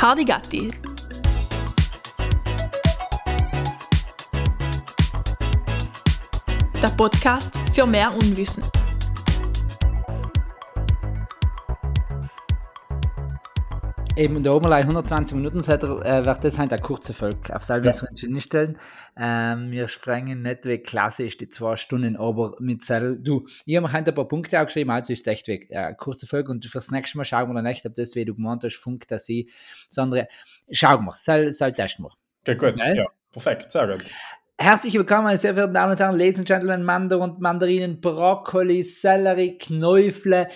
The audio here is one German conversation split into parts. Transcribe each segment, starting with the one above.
Hardy Gatti. Der Podcast für mehr Unwissen. Eben, der Oberlei 120 Minuten seid ihr, äh, wird das halt eine kurze Folge. Auf selber ja. wir nicht stellen. Ähm, wir sprengen nicht weg klassisch die zwei Stunden, aber mit Sel du, ich habe halt ein paar Punkte auch geschrieben, also ist echt weg. Äh, kurze Folge und fürs nächste Mal schauen wir dann echt, ob das, wie du gemeint hast, funkt, dass ich, sondern schauen wir, soll, soll testen wir. Okay, gut, ja, perfekt, sehr gut. Herzlich willkommen, meine sehr verehrten Damen und Herren, Ladies and Gentlemen, und Mandarinen, Brokkoli, Sellerie, Knäufle,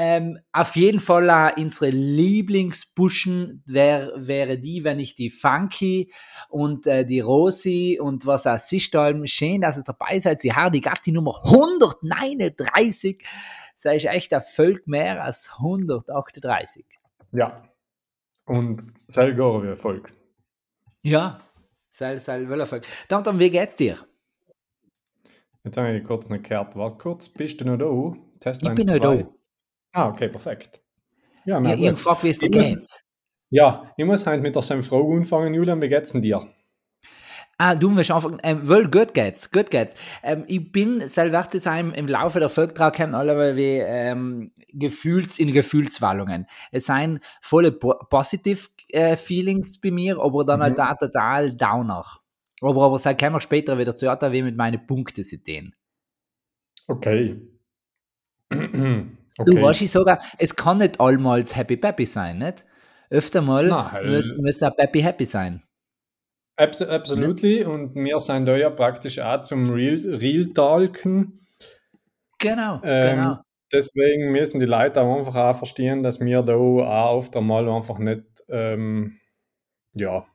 ähm, auf jeden Fall auch unsere Lieblingsbuschen wär, wäre die, wenn ich die Funky und äh, die Rosi und was auch Sistalm, schön, dass es dabei seid. Sie haben die Gatti Nummer 139. Das ist echt ein Völk mehr als 138. Ja. Und sehr gar wie Erfolg. Ja, sehr, sehr wohl Erfolg. Dann, dann, wie geht's dir? Jetzt habe ich kurz eine Karte. Warte kurz, bist du noch da? Test ich 1, bin noch da. Ah, okay, perfekt. Ja, na, ich gefragt, wie es dir geht. Ja, ich muss halt mit der Frage anfangen. Julian, wie geht's denn dir? Ah, du musst anfangen. Ähm, wohl, gut geht's, gut geht's. Ähm, ich bin selber im, im Laufe der Volktrag alle wie ähm, Gefühls, in Gefühlswallungen. Es seien volle positive äh, Feelings bei mir, aber dann halt mhm. halt total Downer. Aber, aber kommen wir später wieder zu wie mit meinen Punktesystem. Okay. Okay. Du weißt ich sogar, es kann nicht allmals Happy Peppy sein, nicht? Öfter mal Nein, muss, muss auch Peppy Happy sein. Abs absolutely. Und wir sind da ja praktisch auch zum Real, Real Talken. Genau, ähm, genau. Deswegen müssen die Leute auch einfach auch verstehen, dass wir da auch oft einmal einfach nicht, ähm, ja,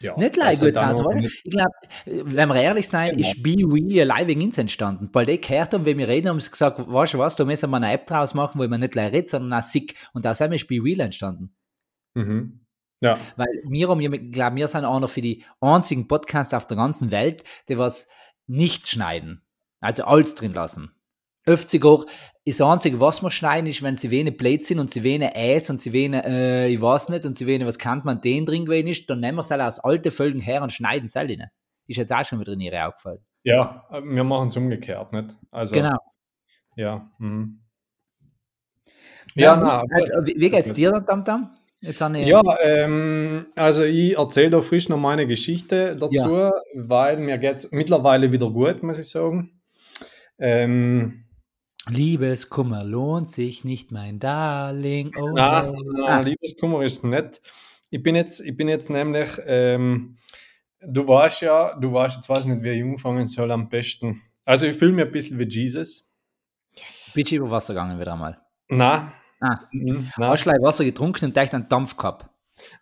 ja, nicht leicht gut also, Ich glaube, wenn wir ehrlich sein, genau. ist Be Really Alive wegen uns entstanden. Weil die gehört haben, wenn wir reden, haben sie gesagt, weißt du was, da müssen wir eine App draus machen, wo man nicht gleich redet, sondern auch sick. Und aus dem ist Be Real entstanden. Mhm. Ja. Weil wir haben, ich glaube, wir sind einer für die einzigen Podcasts auf der ganzen Welt, die was nicht schneiden. Also alles drin lassen. 50 auch, das Einzige, was wir schneiden, ist, wenn sie wenig Blade sind und sie wenig Eis und sie wenig, äh, ich weiß nicht, und sie wenig, was kann man den drin gewesen ist, dann nehmen wir es halt aus alten Folgen her und schneiden es halt rein. Ist jetzt auch schon wieder in ihre aufgefallen. Ja, wir machen es umgekehrt, nicht? Also, genau. Ja. Mhm. Ja, ja na, also, wie, geht's dir dann, Tam Tam? Ja, ähm, also ich erzähle da frisch noch meine Geschichte dazu, ja. weil mir geht es mittlerweile wieder gut, muss ich sagen. Ähm, Liebeskummer lohnt sich nicht, mein Darling. Oh, na, na ah. Liebeskummer ist nett. Ich bin jetzt, ich bin jetzt nämlich, ähm, du weißt ja, du weißt, jetzt weiß nicht, wer jung fangen soll am besten. Also ich fühle mich ein bisschen wie Jesus. Bist du über Wasser gegangen wieder einmal? Na. Ah. Mhm, na. Hast du Wasser getrunken und echt einen Dampf gehabt?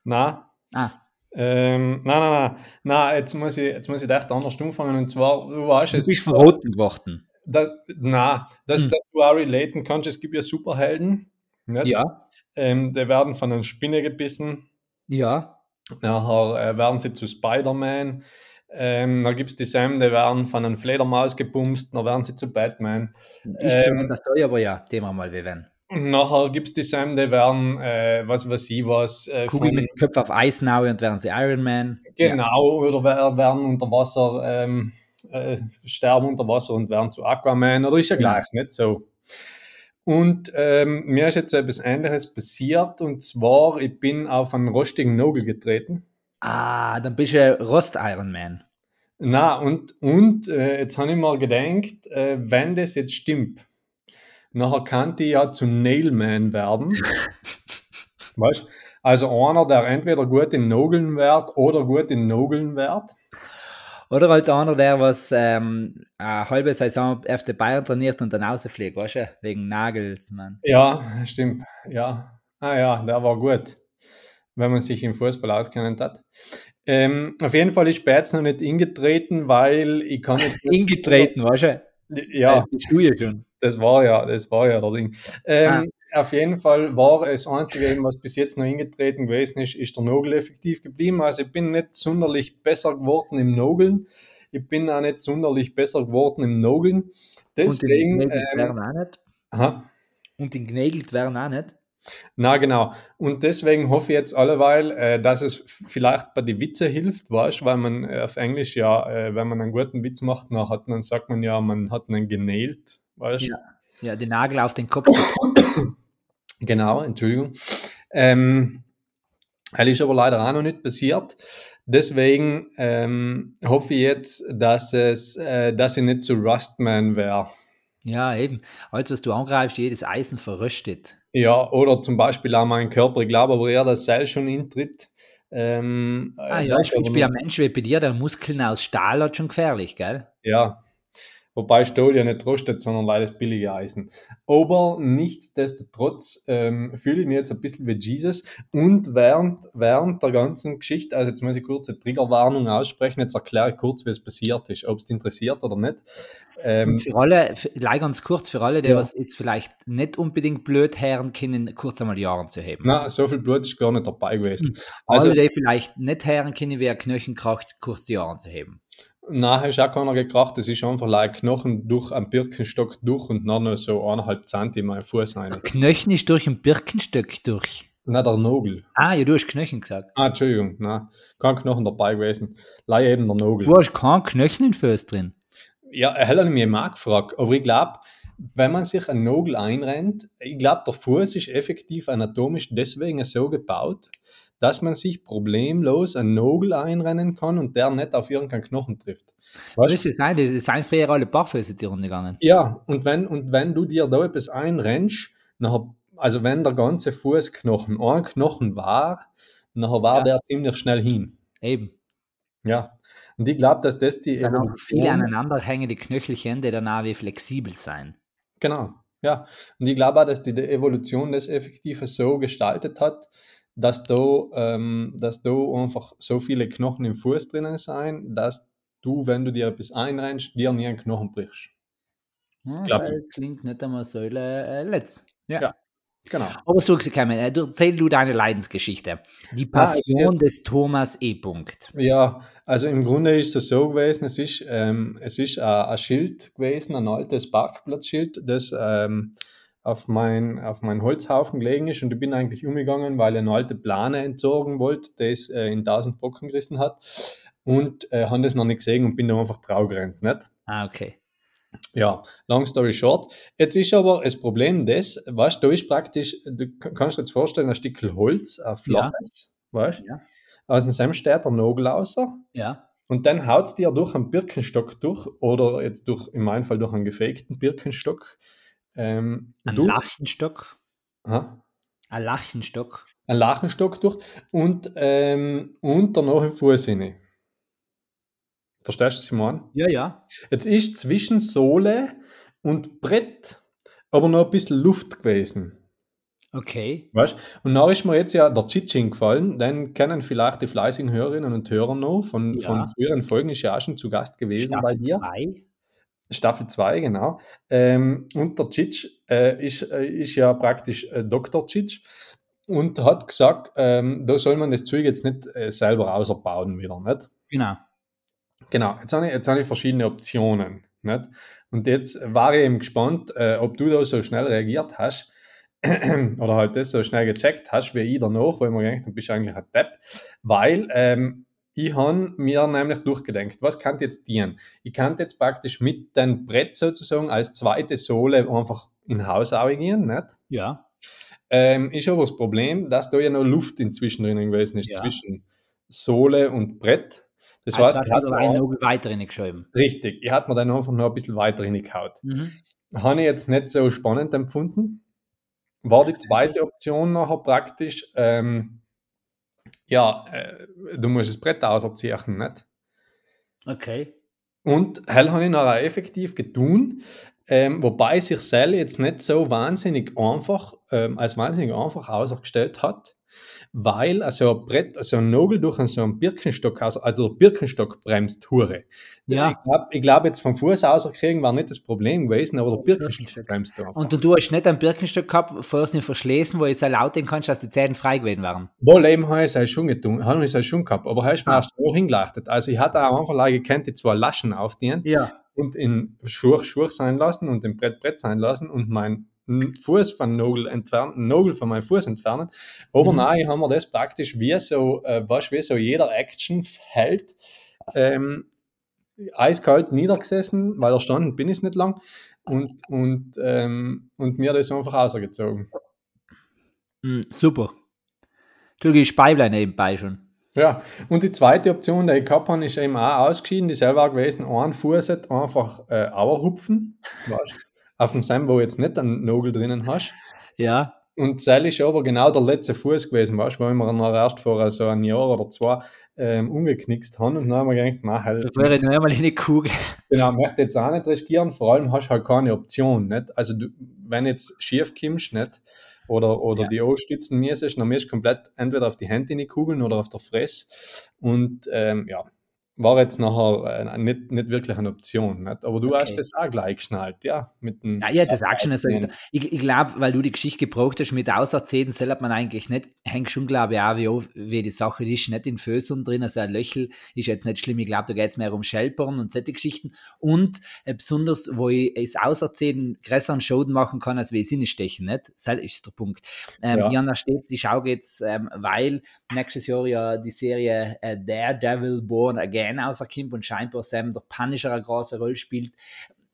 Na. Ah. Ähm, nein, nein, nein, nein, jetzt muss ich, jetzt muss ich echt anders anfangen und zwar, du weißt es. Du bist verroten geworden da, na, dass, hm. dass du auch relaten kannst, es gibt ja Superhelden. Nicht? Ja. Ähm, die werden von einer Spinne gebissen. Ja. Nachher äh, werden sie zu Spider-Man. Ähm, dann gibt es die Sam, die werden von einer Fledermaus gebumst, dann werden sie zu Batman. Ich ähm, das soll aber ja, Thema mal wie wenn. Nachher gibt es die Sam, die werden, äh, was weiß ich was. Äh, Kugel mit dem Kopf auf Eis und werden sie Iron Man. Genau, ja. oder werden unter Wasser ähm, äh, sterben unter Wasser und werden zu Aquaman oder ist ja gleich, nicht so. Und ähm, mir ist jetzt etwas Ähnliches passiert und zwar, ich bin auf einen rostigen Nogel getreten. Ah, dann bist du Rost-Ironman. Na, und, und äh, jetzt habe ich mal gedacht, äh, wenn das jetzt stimmt, nachher kann die ja zu Nailman werden. weißt Also einer, der entweder gut in Nogeln wird oder gut in Nogeln wird. Oder halt einer, der was ähm, eine halbe Saison FC Bayern trainiert und dann rausfliegt, weißt du? Wegen Nagelsmann. Ja, stimmt. Ja. Ah ja, der war gut, wenn man sich im Fußball auskennt hat. Ähm, auf jeden Fall ist Spätz noch nicht ingetreten, weil ich kann jetzt. ingetreten, weißt du? Ja. Das du ja schon. Das war ja, das war ja der Ding. Ähm, ah auf jeden Fall war es einzige, was bis jetzt noch eingetreten gewesen ist, ist der Nogel effektiv geblieben. Also ich bin nicht sonderlich besser geworden im Nogeln. Ich bin auch nicht sonderlich besser geworden im Nogeln. Deswegen. Und die ähm, werden auch nicht. Aha. Und die genägelt werden auch nicht. Na genau. Und deswegen hoffe ich jetzt alleweil, äh, dass es vielleicht bei den Witze hilft, weißt weil man äh, auf Englisch ja, äh, wenn man einen guten Witz macht, dann, hat man, sagt man ja, man hat einen genäht, weißt Ja. Ja, den Nagel auf den Kopf. Genau, Entschuldigung. Ähm, das ist aber leider auch noch nicht passiert. Deswegen ähm, hoffe ich jetzt, dass es, äh, dass ich nicht zu Rustman wäre. ja, eben. Alles, was du angreifst, jedes Eisen verröstet. Ja, oder zum Beispiel auch mein Körper. Ich glaube aber eher, dass Seil schon intritt. Ähm, Ah äh, ja, das ich bin ein Mensch wie bei dir, der Muskeln aus Stahl hat schon gefährlich, gell? Ja. Wobei Stahl ja nicht rostet, sondern leider das billige Eisen. Aber nichtsdestotrotz ähm, fühle ich mich jetzt ein bisschen wie Jesus. Und während, während der ganzen Geschichte, also jetzt muss ich kurz eine Triggerwarnung aussprechen, jetzt erkläre ich kurz, wie es passiert ist, ob es interessiert oder nicht. Ähm, für alle, leider ganz kurz, für alle, die Ja. was jetzt vielleicht nicht unbedingt blöd hören können, kurz einmal die Ohren zu heben. na, so viel Blut ist gar nicht dabei gewesen. Also, Also, alle, die vielleicht nicht hören können, wie ein Knöchel kracht, kurz die Ohren zu heben. Nachher ist auch keiner gekracht, es ist einfach like Knochen durch einen Birkenstock durch und dann noch so eineinhalb Zentimeter Fuß rein. Knöchel ist durch ein Birkenstück durch. Na, der Nogel. Ah, ja, du hast Knöchel gesagt. Ah, Entschuldigung, na, kein Knochen dabei gewesen. Leider eben der Nogel. Du hast keinen Knöchel in Fuß drin. Ja, er hat mich mal gefragt, aber ich glaube, wenn man sich einen Nogel einrennt, ich glaube, der Fuß ist effektiv anatomisch deswegen so gebaut, dass man sich problemlos einen Nogel einrennen kann und der nicht auf irgendeinen Knochen trifft. Was Weißt? ist das? Nein, das sind früher alle Barfüße die Runde gegangen. Ja, und wenn, und wenn du dir da etwas einrennst, nachher, also wenn der ganze Fußknochen ein Knochen war, nachher war Ja. der ziemlich schnell hin. Eben. Ja. Und ich glaube, dass das die Es sind auch viele Evolution- aneinander hängende Knöchelchen, die dann auch wie flexibel sein. Genau, ja. Und ich glaube auch, dass die die Evolution das effektiv so gestaltet hat, dass da, ähm, dass da einfach so viele Knochen im Fuß drinnen sein, dass du, wenn du dir etwas einrennst, dir nie einen Knochen brichst. Ja, Glaub das klingt nicht einmal so äh, letzt. Ja. Ja. Genau. Aber so gekommen, äh, du erzähl du deine Leidensgeschichte. Die Ah, Passion des Thomas E. Punkt. Ja, also im Grunde ist es so gewesen, es ist, ähm, es ist ein, ein Schild gewesen, ein altes Parkplatzschild, das ähm, auf, mein, auf meinen Holzhaufen gelegen ist und ich bin eigentlich umgegangen, weil ich eine alte Plane entsorgen wollte, das äh, in 1000 Brocken gerissen hat und äh, habe das noch nicht gesehen und bin da einfach gerannt, nicht? Ah, okay. Ja, long story short. Jetzt ist aber das Problem das, weißt du, da ist praktisch, du kannst dir jetzt vorstellen, ein Stück Holz, ein flaches, weißt Ja. Aus dem steht der Nagel raus Ja. und dann haut es dir durch einen Birkenstock durch oder jetzt durch, in meinem Fall durch einen gefakten Birkenstock. Ähm, Ein durch, Lachenstock. Aha, Ein Lachenstock. einen Lachenstock durch und, ähm, und danach im Fuß rein. Verstehst du, was ich meine? Ja, ja. Jetzt ist zwischen Sohle und Brett aber noch ein bisschen Luft gewesen. Okay. Weißt? Und dann ist mir jetzt ja der Chitching gefallen, den kennen vielleicht die fleißigen Hörerinnen und Hörer noch von, Ja. von früheren Folgen, ist ja auch schon zu Gast gewesen bei Staffel dir. 2. Staffel 2, genau. Ähm, und der Chitch äh, ist, äh, ist ja praktisch äh, Dr. Chitch und hat gesagt, ähm, da soll man das Zeug jetzt nicht äh, selber ausbauen wieder, nicht? Genau. Genau, jetzt habe ich, jetzt habe ich verschiedene Optionen. Nicht? Und jetzt war ich eben gespannt, äh, ob du da so schnell reagiert hast oder halt das so schnell gecheckt hast wie ich danach, weil gedacht habe, du bist eigentlich ein Depp, weil ähm, ich habe mir nämlich durchgedenkt, was kann jetzt dienen? Ich kann jetzt praktisch mit dem Brett sozusagen als zweite Sohle einfach in Haus gehen, nicht? Ja. Ähm, ist aber das Problem, dass da ja noch Luft inzwischen drinnen gewesen ist, Ja. zwischen Sohle und Brett. Das Also heißt, ich hatte einen Nogel weiter reingeschoben. Richtig, ich hatte mir dann einfach noch ein bisschen weiter hingehaut. Mhm. Habe ich jetzt nicht so spannend empfunden. War die zweite Option nachher praktisch, ähm, ja, äh, du musst das Brett auserziehen, nicht? Okay. Und hell habe ich nachher effektiv getun, ähm, wobei sich Sell jetzt nicht so wahnsinnig einfach, ähm, als wahnsinnig einfach ausgestellt hat, weil also ein Brett, also ein Nagel durch so einen Birkenstock, also, also Birkenstock bremst Hure. Ja. Ich glaube, glaub, jetzt vom Fuß auskriegen war nicht das Problem gewesen, aber der Birkenstock bremst einfach. Und du, hast nicht einen Birkenstock gehabt, vorher nicht verschließen, wo ich so laut den kannst, dass die Zähne frei gewesen waren. Wohl eben habe ich es schon getan, habe ich es schon gehabt, aber habe ich mir Ah. erst auch hingelachtet. Also ich hatte am Anfang gekannt, die zwei Laschen aufdienen Ja. und in Schurch Schurch sein lassen und im Brett Brett sein lassen und mein Fuß von Nogel entfernen, Nogel von meinem Fuß entfernen. Aber mhm. nein, haben wir das praktisch wie so, äh, weißt, wie so jeder Action hält. Ähm, eiskalt niedergesessen, weil er standen bin ich nicht lang und, und, ähm, und mir das einfach ausgezogen. Mm, super. Du gehst Beiblein nebenbei schon. Ja, und die zweite Option, die ich gehabt habe, ist eben auch ausgeschieden, die selber gewesen, ein Fuß einfach äh, hupfen, weißt, auf dem Sam, wo du jetzt nicht einen Nogel drinnen hast. Ja. Und das ist aber genau der letzte Fuß gewesen, weißt, weil wir noch erst vor so einem Jahr oder zwei ähm, umgeknickst haben und dann haben wir gedacht, mach halt. Das wäre nur einmal in die Kugel. Genau, möchte jetzt auch nicht riskieren, vor allem hast du halt keine Option, nicht? Also du, wenn jetzt schief kommst, nicht? Oder, oder ja. die O-Stützen mir ist, dann musst du komplett entweder auf die Hände in die Kugeln oder auf der Fresse. Und ähm, ja, war jetzt nachher äh, nicht, nicht wirklich eine Option. Nicht? Aber du okay. hast das auch gleich geschnallt, ja? Mit dem ja, ja, das auch schon. Also, ich ich glaube, weil du die Geschichte gebraucht hast mit Auserzählen, soll man eigentlich nicht, hängt schon, glaube ich, auch, wie, wie die Sache ist, nicht in Fösung drin, also ein Löchel ist jetzt nicht schlimm, ich glaube, da geht es mehr um Schelpern und solche Geschichten und äh, besonders, wo ich es Auserzählen größeren Schoden machen kann, als wie es stechen, nicht? Das ist der Punkt. Ähm, ja. Jana steht, ich schaue jetzt, ähm, weil nächstes Jahr ja die Serie äh, Daredevil Born Again Fan rauskommt und scheinbar Sam der Punisher eine große Rolle spielt.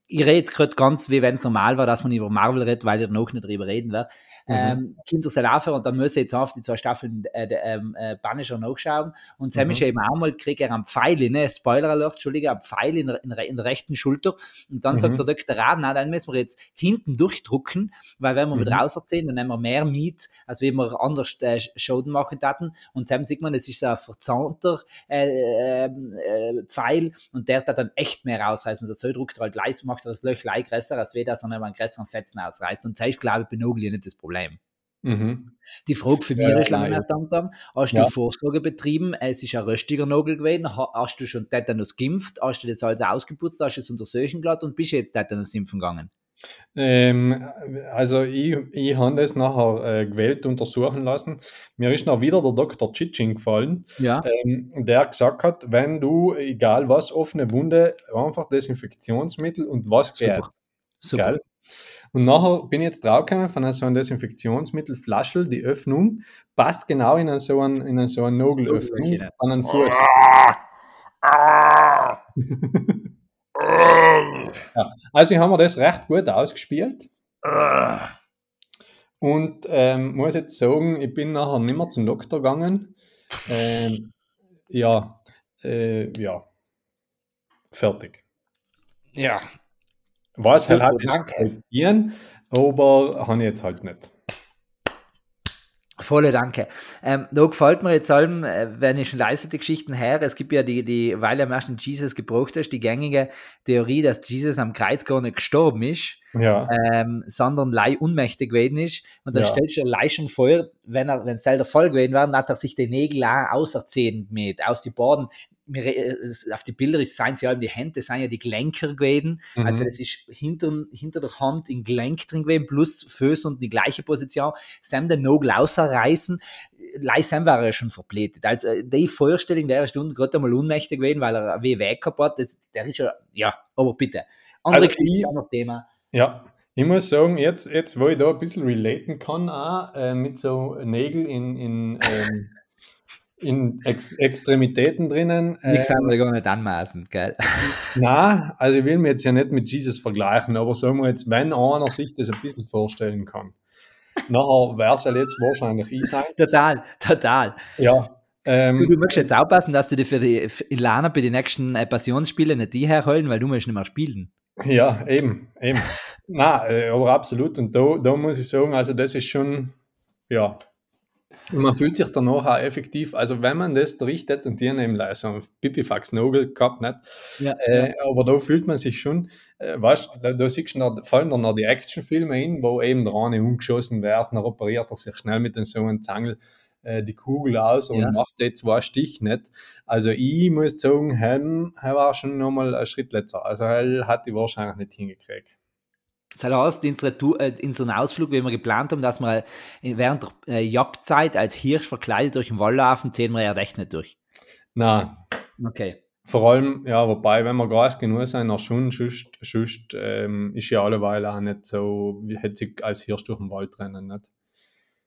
Ich rede jetzt gerade ganz, wie wenn es normal war, dass man über Marvel redet, weil ich noch nicht drüber reden werde. Mhm. Ähm, Kinder soll aufhören und dann ich jetzt auf die zwei Staffeln äh, ähm, äh, Punisher nachschauen. Und Sam mhm. ist eben auch mal, kriegt er einen Pfeil, ne? Spoiler Alert, Entschuldige, einen Pfeil in, in, in der rechten Schulter. Und dann mhm. sagt der Dr. Rad, na, dann müssen wir jetzt hinten durchdrucken, weil wenn wir mhm. wieder rauserzählen, dann nehmen wir mehr Miet, als wenn wir anders äh, Schoden machen hatten. Und Sam sieht man, es ist so ein verzahnter äh, ähm, äh, Pfeil und der hat dann echt mehr rausreißen. Also so druckt er halt leise, macht er das Löch leicht größer, als wenn das er einen größeren Fetzen ausreißt. Und ist, glaube ich, Nogli nicht das Problem. Problem. Mhm. Die Frage für mich ja, ist lange haben, hast ja. du Vorsorge betrieben, es ist ein röstiger Nagel gewesen, hast du schon Tetanus geimpft, hast du das alles ausgeputzt, hast du es untersuchen gelassen und bist jetzt Tetanus impfen gegangen? Ähm, also ich, ich habe das nachher äh, gewählt untersuchen lassen. Mir ist noch wieder der Dr. Chiching gefallen, ja. ähm, der gesagt hat, wenn du, egal was, offene Wunde, einfach Desinfektionsmittel und was Super. Super. Geil. Und nachher bin ich jetzt draufgekommen von so einem Desinfektionsmittel Flaschel, die Öffnung passt genau in so einen, in so einen Nogelöffnung an einen Fuß. ja, also haben wir das recht gut ausgespielt. Und ähm, muss jetzt sagen, ich bin nachher nicht mehr zum Doktor gegangen. Ähm, ja, äh, ja, fertig. Ja, was halt hat es aber habe ich jetzt halt nicht. Volle Danke. Ähm, da gefällt mir jetzt allem, äh, wenn ich schon leise die Geschichten her, es gibt ja die, die, weil er am ersten Jesus gebraucht ist, die gängige Theorie, dass Jesus am Kreuz gar nicht gestorben ist, ja. ähm, sondern lei unmächtig gewesen ist. Und dann ja. stellst du lei schon vor, wenn er, wenn es der voll gewesen wäre, dann hat er sich die Nägel auch auserzählt mit, aus die Boden auf die Bilder seien sie ja die Hände, sind ja die Gelenker gewesen. Mhm. Also das ist hinter, hinter der Hand in Gelenk drin gewesen, plus Füße und die gleiche Position. Sam den Nagel ausreißen, Leih Sam war ja schon verblätet. Also die Vorstellung der Stunde gerade einmal unmächtig gewesen, weil er wie weg hat, das, der ist ja, ja, aber bitte. Andere also ich, Thema. Ja, ich muss sagen, jetzt, jetzt wo ich da ein bisschen relaten kann, auch äh, mit so Nägeln in, in ähm, in Ex Extremitäten drinnen. Nichts äh, anderes gar nicht anmaßen, gell? Na, also ich will mir jetzt ja nicht mit Jesus vergleichen, aber sagen wir jetzt, wenn einer sich das ein bisschen vorstellen kann, nachher wäre es ja jetzt wahrscheinlich ich sein. Total, total. Ja. Ähm, du, du möchtest jetzt aufpassen, dass du dir für die Ilana bei den nächsten äh, Passionsspielen nicht die herholen, weil du möchtest nicht mehr spielen. Ja, eben, eben. Na, äh, aber absolut. Und da, da muss ich sagen, also das ist schon, ja, und man fühlt sich danach auch effektiv, also wenn man das richtet und die haben eben so ein Pipifax-Nogel gehabt, nicht? Ja, äh, ja. aber da fühlt man sich schon, äh, weißt da, da siehst du, noch, fallen dann noch die Actionfilme hin, wo eben der eine umgeschossen wird, dann operiert er sich schnell mit so einem Zangel äh, die Kugel aus und ja. macht jetzt zwei Stich nicht. Also ich muss sagen, er war schon nochmal ein Schritt letzter. Also er hat die wahrscheinlich nicht hingekriegt. Das äh, unseren Ausflug, wie wir geplant haben, dass wir während der äh, Jagdzeit als Hirsch verkleidet durch den Wall laufen, zählen wir ja recht nicht durch. Na. Okay. Vor allem, ja, wobei, wenn wir Gas genug sind, auch schon, sonst, sonst ähm, ist ja alleweil auch nicht so, wie hätte sich als Hirsch durch den Wald rennen, nicht?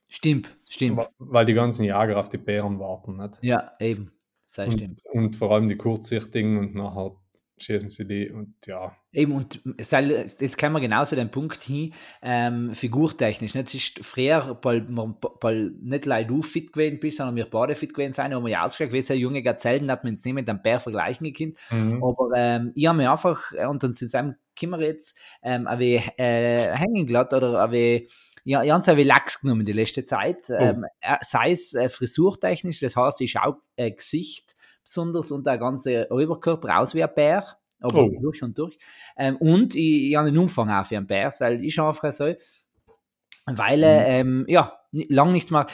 Stimmt, stimmt. Weil die ganzen Jager auf die Bären warten, nicht? Ja, eben. Sei Und, stimmt. und vor allem die kurzsichtigen und nachher schießen sie die und ja. Eben, und jetzt kommen wir genau zu dem Punkt hin, ähm, figurtechnisch. Nicht? Es ist früher, weil nicht leider du fit gewesen bist, sondern wir beide fit gewesen sein, haben wir ja ausgeschlagen, wie so junge Gazellen, hat man jetzt nicht mit einem Bär vergleichen können. Mhm. Aber ähm, ich habe mir einfach, äh, und dann zusammen können wir jetzt, ähm, ein wenig äh, hängen gelassen oder ein wenig, ja, es ein wenig lax genommen die letzte Zeit. Ähm, äh, sei es äh, frisurtechnisch, das heißt, ich schaue äh, Gesicht besonders und der ganze Oberkörper aus wie ein Bär. Aber Oh. durch und durch. Ähm, und ich, ich habe einen Umfang auch für einen Bär, weil ich einfach so, weil, äh, ähm, ja, lang nichts mehr.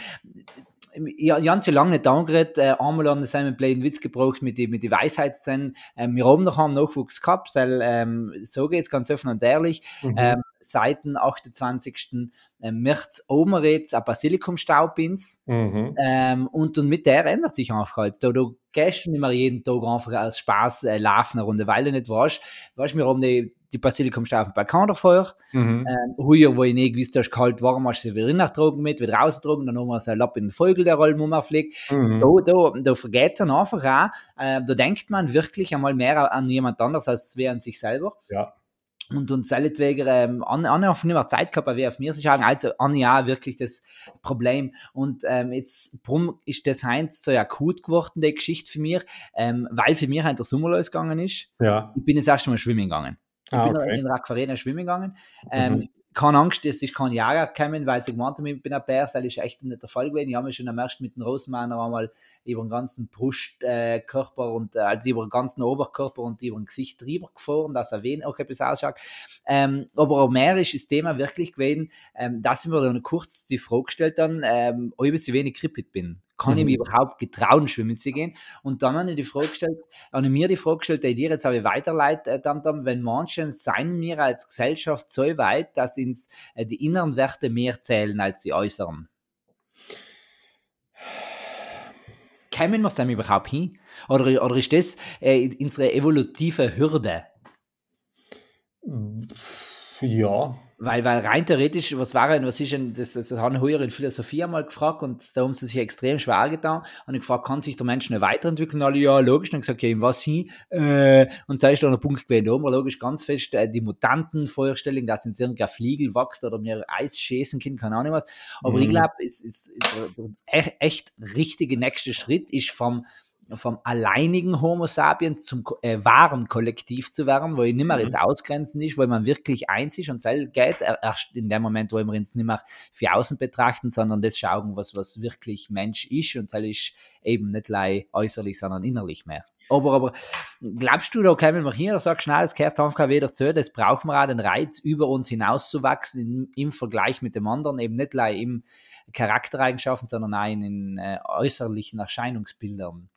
Ja, habe so lange nicht angeredet, äh, einmal an seinem blöden Witz gebraucht mit den mit die Weisheitszähnen. Ähm, wir haben noch einen Nachwuchs gehabt, weil, ähm, so geht's ganz offen und ehrlich. Mhm. Ähm, seit dem 28. ähm, März oben jetzt ein Basilikumstaubins. Mhm. Ähm, und, und mit der ändert sich einfach halt. Du, du gehst nicht mehr jeden Tag einfach aus Spaß äh, laufen eine Runde, weil du nicht weißt, weißt wir haben die, die Basilikumstaub auf dem Balkon davor. Mhm. Ähm, heuer, wo ich nicht gewusst habe, kalt warm, hast du sie wieder nachgetragen mit, wieder rausgetragen, dann haben wir so einen Lapp in den Vogel, der Roll rumfliegt. Mhm. Da, da, da vergeht es dann einfach auch. Äh, da denkt man wirklich einmal mehr an jemand anderes als wie an sich selber. Ja. Und und seinetwegen, ähm, Anne, Anne hat nicht mehr Zeit gehabt, wie auf mir schauen. Also, Anne, ja, wirklich das Problem. Und ähm, jetzt, warum ist das Heinz so akut geworden, die Geschichte für mich? Ähm, weil für mich ein der Sommer losgegangen ist. Ja. Ich bin das erste Mal schwimmen gegangen. Ich Ah, bin okay. in der Aquarena schwimmen gegangen. Ähm, Mhm. Keine Angst, es ist kein Jager gekommen, weil sie gemeint haben, ich bin ein Bär, das ist echt nicht der Fall gewesen. Ich habe mich schon am ersten mit dem Rosenmanner einmal über den ganzen Brustkörper äh, und also über den ganzen Oberkörper und über den Gesicht drüber gefahren, dass er wen auch etwas ausschaut. Ähm, aber auch mehr ist das Thema wirklich gewesen, ähm, dass ich mir dann kurz die Frage gestellt dann, ähm, ob ich so wenig krippig bin. Kann ich Mhm. mich überhaupt getrauen, schwimmen zu gehen? Und dann habe ich die Frage gestellt, habe ich mir die Frage gestellt, die dir jetzt habe ich weiterleitet, äh, dann, wenn manchen seien wir als Gesellschaft so weit, dass uns äh, die inneren Werte mehr zählen als die äußeren. Kämen wir es dann überhaupt hin? Oder, oder ist das äh, unsere evolutive Hürde? Ja. Weil, weil rein theoretisch, was war denn, was ist denn, das, das haben heuer in Philosophie einmal gefragt und da haben sie sich extrem schwer getan und ich gefragt, kann sich der Mensch nicht weiterentwickeln? Alle, ja, logisch, dann gesagt, ja, in was hin? Äh, und da ist dann der Punkt gewesen, da haben wir logisch ganz fest äh, die Mutantenvorstellung, dass uns irgendein Fliegel wächst oder mir Eis schießen können, keine Ahnung was. Aber Mhm. ich glaube, ist, ist, ist der echt, echt richtige nächste Schritt ist vom vom alleinigen Homo sapiens zum äh, wahren Kollektiv zu werden, wo ich nicht mehr Mhm. das Ausgrenzen ist, wo man wirklich eins ist und selbst geht er- erst in dem Moment, wo wir uns nicht mehr für außen betrachten, sondern das schauen, was, was wirklich Mensch ist und das ist eben nicht lei äußerlich, sondern innerlich mehr. Aber, aber glaubst du, da kommen wir hier oder sagst du, nein, das gehört einfach wieder zu, das brauchen wir auch den Reiz, über uns hinauszuwachsen im, im Vergleich mit dem anderen, eben nicht lei im Charaktereigenschaften, sondern auch in den äh, äußerlichen Erscheinungsbildern.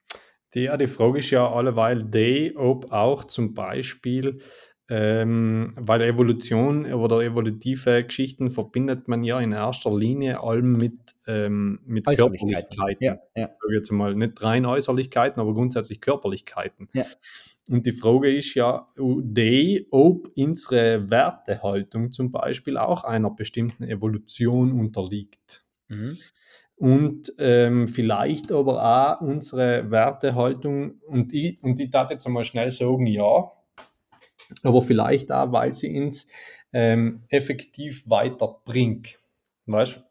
Die, ja, die Frage ist ja alleweil die, ob auch zum Beispiel, ähm, weil Evolution oder evolutive Geschichten verbindet man ja in erster Linie allem mit, ähm, mit. Körperlichkeiten. Ja, ja. Jetzt mal nicht rein Äußerlichkeiten, aber grundsätzlich Körperlichkeiten. Ja. Und die Frage ist ja, die, ob unsere Wertehaltung zum Beispiel auch einer bestimmten Evolution unterliegt. Mhm. Und ähm, vielleicht aber auch unsere Wertehaltung, und ich, und ich darf jetzt einmal schnell sagen, ja, aber vielleicht auch, weil sie uns ähm, effektiv weiterbringt. Weißt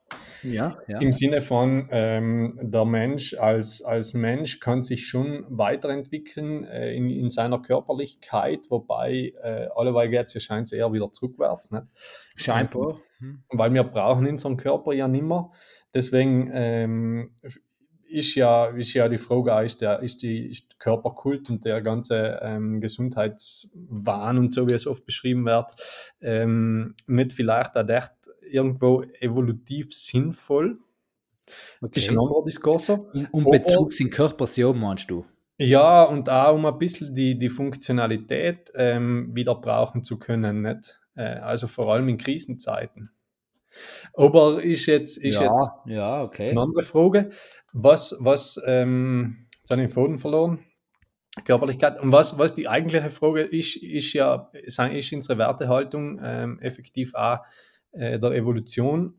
Ja, ja. Im Sinne von, ähm, der Mensch als, als Mensch kann sich schon weiterentwickeln äh, in, in seiner Körperlichkeit, wobei äh, alleweil geht es ja scheint eher wieder zurückwärts. Nicht? Scheinbar. Mhm. weil wir brauchen unseren Körper ja nicht mehr. Deswegen ähm, ist, ja, ist ja die Frage, ist der, ist die ist Körperkult und der ganze ähm, Gesundheitswahn und so, wie es oft beschrieben wird, ähm, nicht vielleicht auch echt irgendwo evolutiv sinnvoll. Ist ein Okay. anderer Diskurs. Um, um Bezug in Körpersion meinst du? Ja, und auch um ein bisschen die, die Funktionalität ähm, wieder brauchen zu können, nicht? Äh, also vor allem in Krisenzeiten. Aber ist jetzt, ist ja, jetzt ja, okay. eine andere Frage. Was, was, ähm, jetzt habe ich den Faden verloren. Körperlichkeit. Und was, was die eigentliche Frage ist, ist ja, ist unsere Wertehaltung ähm, effektiv auch äh, der Evolution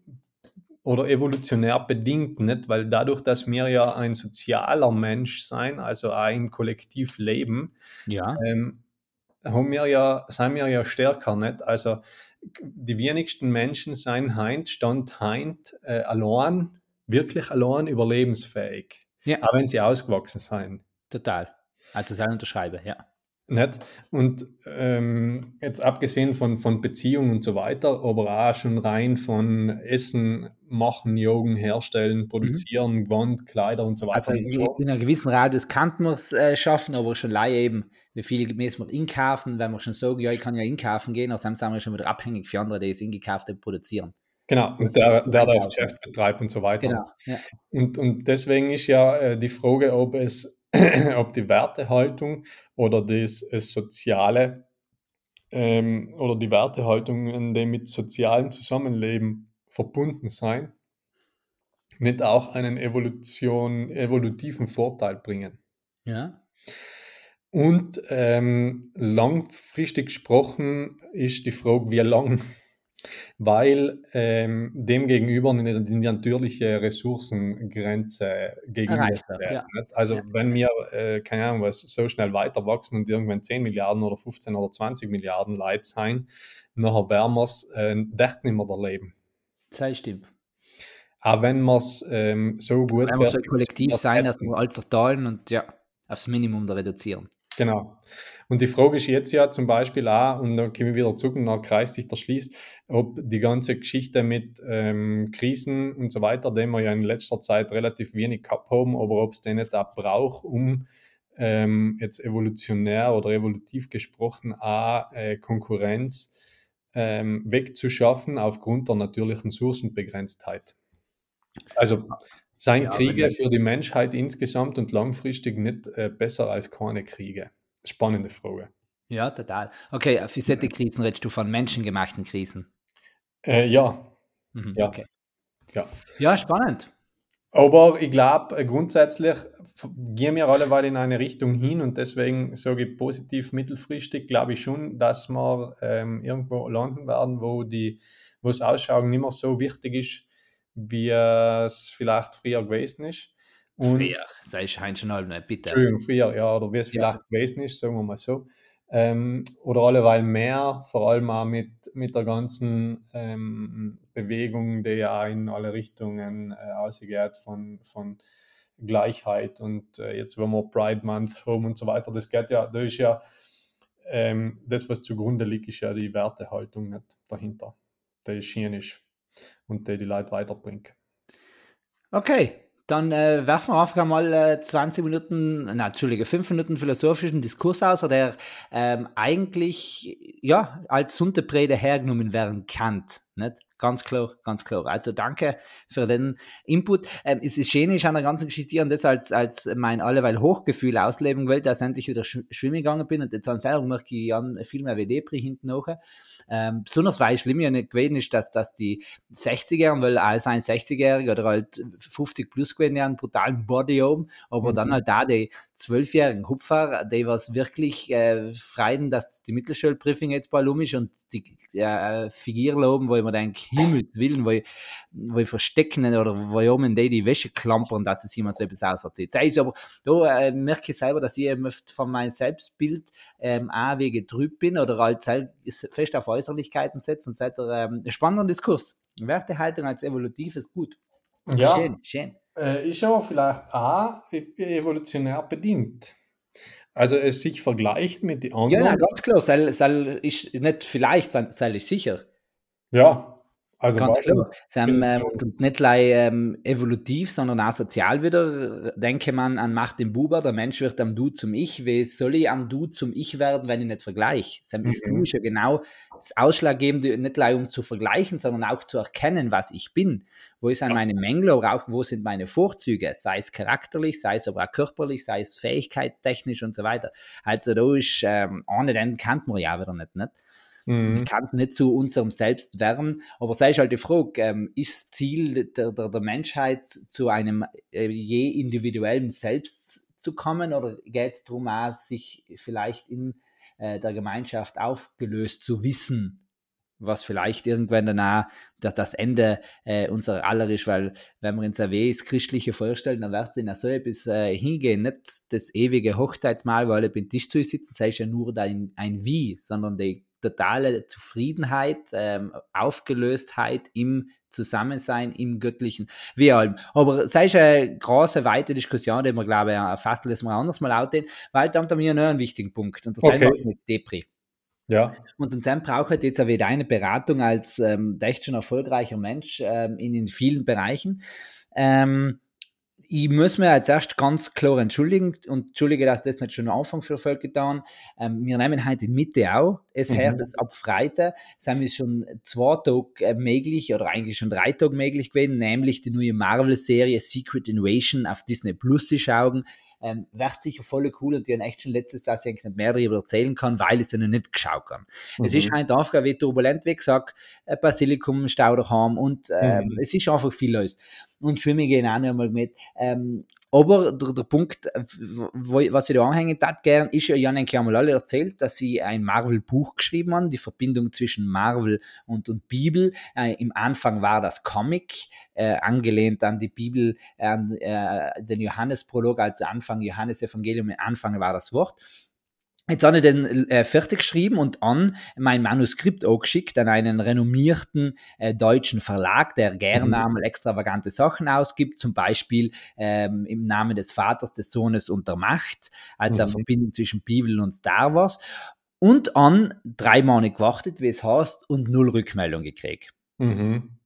oder evolutionär bedingt, nicht? Weil dadurch, dass wir ja ein sozialer Mensch sein, also auch im Kollektiv leben, Ja. ähm, haben wir ja, sind wir ja stärker, nicht? Also die wenigsten Menschen sein heint, stand heint äh, allein, wirklich allein überlebensfähig. Ja. Auch wenn sie ausgewachsen sein. Total. Also sein unterschreibe, ja. Nicht? Und ähm, jetzt abgesehen von, von Beziehungen und so weiter, aber auch schon rein von Essen, Machen, Jogen, Herstellen, Produzieren, Gewand, Kleider und so weiter. Also in, in einem gewissen Radius kann man es äh, schaffen, aber schon leider eben, wie viel müssen wir inkaufen, wenn wir schon sagen, ja, ich kann ja inkaufen gehen, aber dann sind wir schon wieder abhängig für andere, die das Ingekaufte produzieren. Genau, und der, der das Geschäft betreibt und so weiter. Genau. Ja. Und, und deswegen ist ja äh, die Frage, ob es, ob die Wertehaltung oder das, das Soziale ähm, oder die Wertehaltungen, die mit sozialem Zusammenleben verbunden sein, nicht auch einen Evolution, evolutiven Vorteil bringen. ja. Und ähm, langfristig gesprochen ist die Frage, wie lang, weil ähm, demgegenüber eine, die natürliche Ressourcengrenze gegenüber wird, ja. Also Ja. wenn wir, äh, keine Ahnung, was so schnell weiter wachsen und irgendwann 10 Milliarden oder 15 oder 20 Milliarden Leute sein, nachher werden wir es äh, nicht mehr erleben. Das stimmt. Auch wenn wir es ähm, so gut Wenn wir so kollektiv sein, dass wir alles teilen und ja, aufs Minimum da reduzieren. Genau. Und die Frage ist jetzt ja zum Beispiel auch, und dann kommen wir wieder zurück und dann kreist sich der Schließ, ob die ganze Geschichte mit ähm, Krisen und so weiter, den wir ja in letzter Zeit relativ wenig gehabt haben, aber ob es den nicht auch braucht, um ähm, jetzt evolutionär oder evolutiv gesprochen auch äh, Konkurrenz ähm, wegzuschaffen aufgrund der natürlichen Ressourcenbegrenztheit. Also seien Ja, Kriege für die Menschheit insgesamt und langfristig nicht äh, besser als keine Kriege? Spannende Frage. Ja, total. Okay, für solche Krisen redest du von menschengemachten Krisen. Äh, ja, Mhm, Ja. Okay. ja. Ja, spannend. Aber ich glaube, grundsätzlich f- gehen wir alle in eine Richtung hin und deswegen sage ich positiv mittelfristig, glaube ich schon, dass wir ähm, irgendwo landen werden, wo die, wo das Ausschauen nicht mehr so wichtig ist, wie es vielleicht früher gewesen ist. Und, Früher, sei ich hein schon halb, ne, bitte. Entschuldigung, früher, ja, oder wie es Ja. vielleicht gewesen ist, sagen wir mal so. Ähm, oder alleweil mehr, vor allem auch mit, mit der ganzen ähm, Bewegung, die ja in alle Richtungen äh, ausgeht, von, von Gleichheit und äh, jetzt, wenn wir Pride Month haben und so weiter, das geht ja, da ist ja ähm, das, was zugrunde liegt, ist ja die Wertehaltung nicht dahinter, die ist und die die Leute weiterbringt. Okay, dann äh, werfen wir einfach mal äh, 20 Minuten, na, Entschuldige, 5 Minuten philosophischen Diskurs aus, der ähm, eigentlich ja, als Sunteprede hergenommen werden kann. Nicht? Ganz klar, ganz klar. Also danke für den Input. Ähm, es ist schön, ich an der ganzen Geschichte und das als, als mein alleweil Hochgefühl ausleben will, dass ich endlich wieder sch schwimmen gegangen bin und jetzt an selber merke ich an viel mehr wie Depri hinten nachher. Ähm, besonders weil schlimm ja nicht gewesen ist, dass, dass die 60er, weil als ein 60-Jähriger oder halt 50 plus gewesen, ja, einen brutalen Body oben, aber Mhm. dann halt da die 12-jährigen Hupfer, die was wirklich äh, freien, dass die Mittelschulprüfung jetzt bald um ist und die äh, Figier oben, wo ich mir denke, Himmels Willen, wo ich verstecken oder wo ich oben die die Wäsche klampern, dass es jemand so etwas auserzählt. Das ist aber, da äh, merke ich selber, dass ich eben oft von meinem Selbstbild ähm, auch wie getrübt bin oder halt fest auf Äußerlichkeiten setze und seit ähm, spannender Diskurs. Wertehaltung als evolutives Gut. Ja. Schön, schön. Äh, ist aber vielleicht auch e- evolutionär bedingt. Also es sich vergleicht mit den Ja, anderen. nein, ganz klar. Soll, soll ist nicht vielleicht, soll, soll ich sicher. Ja, also Ganz du, klar. Sie haben, ähm, nicht gleich ähm, evolutiv, sondern auch sozial wieder. Denke man an Macht den Buber, der Mensch wird am Du zum Ich. Wie soll ich am Du zum Ich werden, wenn ich nicht vergleiche? Ist Mhm. Du ist ja genau das Ausschlaggebende, nicht gleich um zu vergleichen, sondern auch zu erkennen, was ich bin. Wo sind Ja. meine Mängel, aber auch wo sind meine Vorzüge, sei es charakterlich, sei es aber auch körperlich, sei es Fähigkeit, technisch und so weiter. Also da ist, ähm, ohne den kennt man ja wieder nicht. nicht? Mhm. Ich kann nicht zu unserem Selbst werden, aber sei halt die Frage, ähm, ist Ziel der, der, der Menschheit zu einem äh, je individuellen Selbst zu kommen oder geht es darum, auch, sich vielleicht in äh, der Gemeinschaft aufgelöst zu wissen? was vielleicht irgendwann danach das, das Ende äh, unserer aller ist, weil wenn wir uns ein das Christliche vorstellen, dann wird es in so etwas äh, hingehen, nicht das ewige Hochzeitsmahl, weil alle beim Tisch zu sitzen, das ist ja nur ein, ein Wie, sondern die totale Zufriedenheit, ähm, Aufgelöstheit im Zusammensein, im Göttlichen, wie allem. Aber es ist eine große, weite Diskussion, die wir, glaube ich, fassen das mal anders mal out, weil da haben wir noch einen wichtigen Punkt und das okay. ist mit Depri. Ja. Und Sam braucht jetzt auch wieder eine Beratung als ähm, echt schon erfolgreicher Mensch ähm, in, in vielen Bereichen. Ähm, ich muss mir als erst ganz klar entschuldigen und entschuldige, dass das nicht schon am Anfang für Volk getan. Ähm, wir nehmen heute Mitte auch es mhm. das ab Freitag sind wir schon zwei Tage äh, möglich oder eigentlich schon drei Tage möglich gewesen, nämlich die neue Marvel-Serie Secret Invasion auf Disney Plus zu schauen ähm, wird sicher voll cool und die haben echt schon letztes Jahr nicht mehr darüber erzählen kann, weil ich es noch nicht geschaut kann. Mhm. Es ist halt die Aufgabe, wie turbulent, wie gesagt, ein Basilikum, daheim und ähm, mhm. es ist einfach viel los. Und Schwimmen gehen auch noch einmal mit. Ähm, aber der, der Punkt, wo, was ich da anhängen tat gern, ist ja Jan einmal alle erzählt, dass sie ein Marvel-Buch geschrieben haben, die Verbindung zwischen Marvel und, und Bibel. Äh, Im Anfang war das Comic, äh, angelehnt an die Bibel, an äh, den Johannesprolog, also Anfang Johannes-Evangelium, Anfang war das Wort. Jetzt habe ich den äh, fertig geschrieben und an mein Manuskript auch geschickt an einen renommierten äh, deutschen Verlag, der gerne mhm. einmal extravagante Sachen ausgibt, zum Beispiel ähm, im Namen des Vaters, des Sohnes und der Macht, also mhm. eine Verbindung zwischen Bibel und Star Wars. Und an drei Monate gewartet, wie es heißt, und null Rückmeldung gekriegt. Mhm.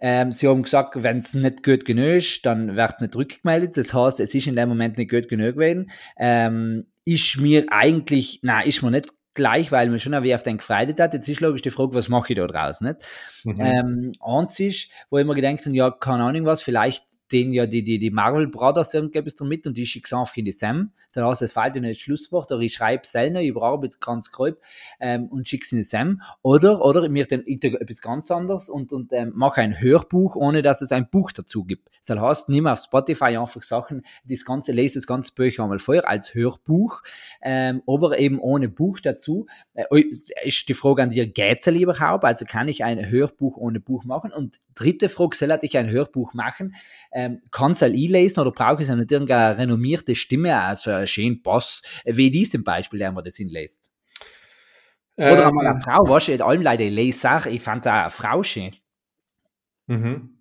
Ähm, sie haben gesagt, wenn es nicht gut genug ist, dann wird nicht rückgemeldet. Das heißt, es ist in dem Moment nicht gut genug gewesen. Ähm, ist mir eigentlich, na, ist mir nicht gleich, weil mir schon wie auf den gefreut hat. Jetzt ist logisch die Frage, was mache ich da draus, nicht? Mhm. Ähm, eins ist, wo ich mir gedacht habe, ja, keine Ahnung was, vielleicht den ja die, die, die Marvel Brothers gebe es mit und ich schicke einfach in die Sam. Dann heißt es fällt in das Schlusswort oder ich schreibe selber, ich überarbeite es ganz grob ähm, und schicke es in die Sam. Oder, oder mir dann etwas ganz anderes und, und ähm, mache ein Hörbuch, ohne dass es ein Buch dazu gibt. Das heißt, nimm auf Spotify einfach Sachen, das ganze, lese das ganze Buch einmal vorher als Hörbuch, ähm, aber eben ohne Buch dazu. Äh, ist die Frage an dir, geht's überhaupt? Also kann ich ein Hörbuch ohne Buch machen? Und dritte Frage, soll ich ein Hörbuch machen? Ähm, kann es halt einlesen oder brauche ich nicht irgendeine renommierte Stimme, also ein schönen Boss, wie die zum Beispiel, der man das hinlässt? Oder ähm, einmal eine Frau, was ich allem leider lese, ich fand auch eine Frau schön. Mhm.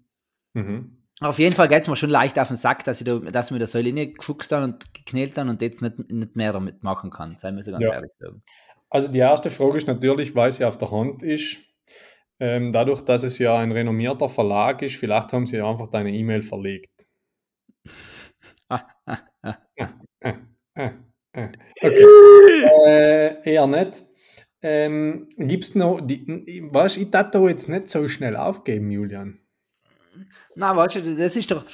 Mhm. Auf jeden Fall geht es mir schon leicht auf den Sack, dass ich da, dass mir das Säule gefuchst habe und geknält habe und jetzt nicht, nicht mehr damit machen kann, sei mir so ganz ja. ehrlich. Also die erste Frage ist natürlich, weil sie auf der Hand ist, ähm, dadurch, dass es ja ein renommierter Verlag ist, vielleicht haben sie einfach deine E-Mail verlegt. okay. äh, eher nicht. Ähm, Gibt es noch, die, weißt, ich darf da jetzt nicht so schnell aufgeben, Julian. Na, weißt du, das ist doch,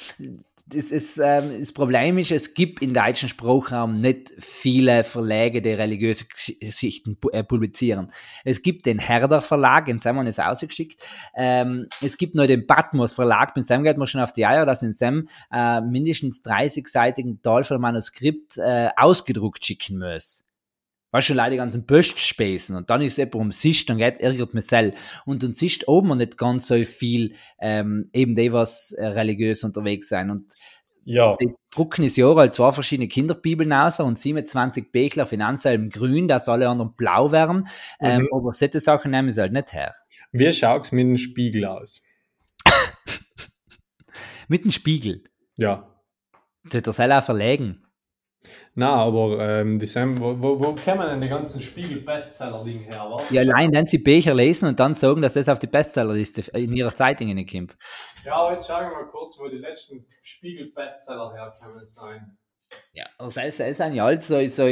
das, ist, ähm, das Problem ist, es gibt im deutschen Sprachraum nicht viele Verlage, die religiöse Geschichten äh, publizieren. Es gibt den Herder Verlag, in Sam ist ausgeschickt. Ähm, es gibt nur den Patmos Verlag, mit Sam geht man schon auf die Eier, dass in Sam äh, mindestens 30-seitigen Teufel-Manuskript äh, ausgedruckt schicken muss. Weißt du, leider ganzen Böstspäßen und dann ist es eben um sich, dann geht, ärgert man sel. Und dann siehst oben nicht ganz so viel, ähm, eben die, was äh, religiös unterwegs sein. Und ja. die drucken ist Jahr halt zwei verschiedene Kinderbibeln aus und 27 Becher Finanzalben grün, dass alle anderen blau werden. Ähm, mhm. aber solche Sachen nehmen sie halt nicht her. Wie schaut es mit dem Spiegel aus? mit dem Spiegel? Ja. Das soll er verlegen. Na, aber ähm, die sind, wo, wo, wo kommen denn die ganzen Spiegel-Bestseller-Ding her? Was? Ja, allein wenn sie Bücher lesen und dann sagen, dass das auf die Bestsellerliste in ihrer Zeitung kommt. Ja, jetzt schauen wir mal kurz, wo die letzten Spiegel-Bestseller herkommen sein. Ja, also es, es sind ja all so, so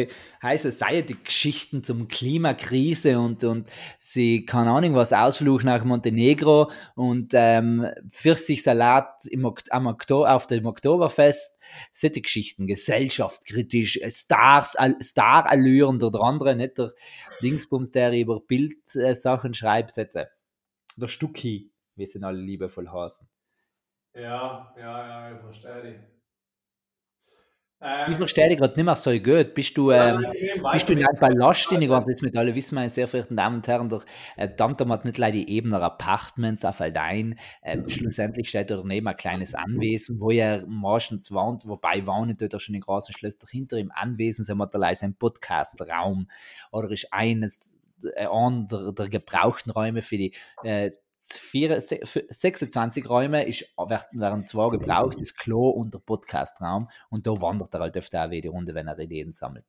High Society-Geschichten zum Klimakrise und, und sie, keine Ahnung was, Ausflug nach Montenegro und ähm, Pfirsichsalat im, am Oktober, auf dem Oktoberfest, solche Geschichten, gesellschaftskritisch, Stars, Star-Allüren oder andere, nicht der Dingsbums, der über Bildsachen schreibt, Sätze. Der Stucki, wie sie alle liebevoll heißen. Ja, ja, ja, ich verstehe dich. Ich verstehe dich gerade nicht mehr so gut. Bist du, ähm, bist du in einem Ballast geworden? Jetzt mit alle wissen, meine sehr verehrten Damen und Herren, der äh, Tantam hat nicht leider die Ebener Apartments auf Aldein. Äh, schlussendlich steht da daneben ein kleines Anwesen, wo er meistens wohnt, wobei wohnen dort auch schon in großen Schlösser hinter im Anwesen, so hat er leider einen Podcast-Raum oder ist eines äh, der, der gebrauchten Räume für die äh, 26 Räume ist, werden zwei gebraucht, das Klo und der Podcastraum und da wandert er halt öfter auch die Runde, wenn er Ideen sammelt.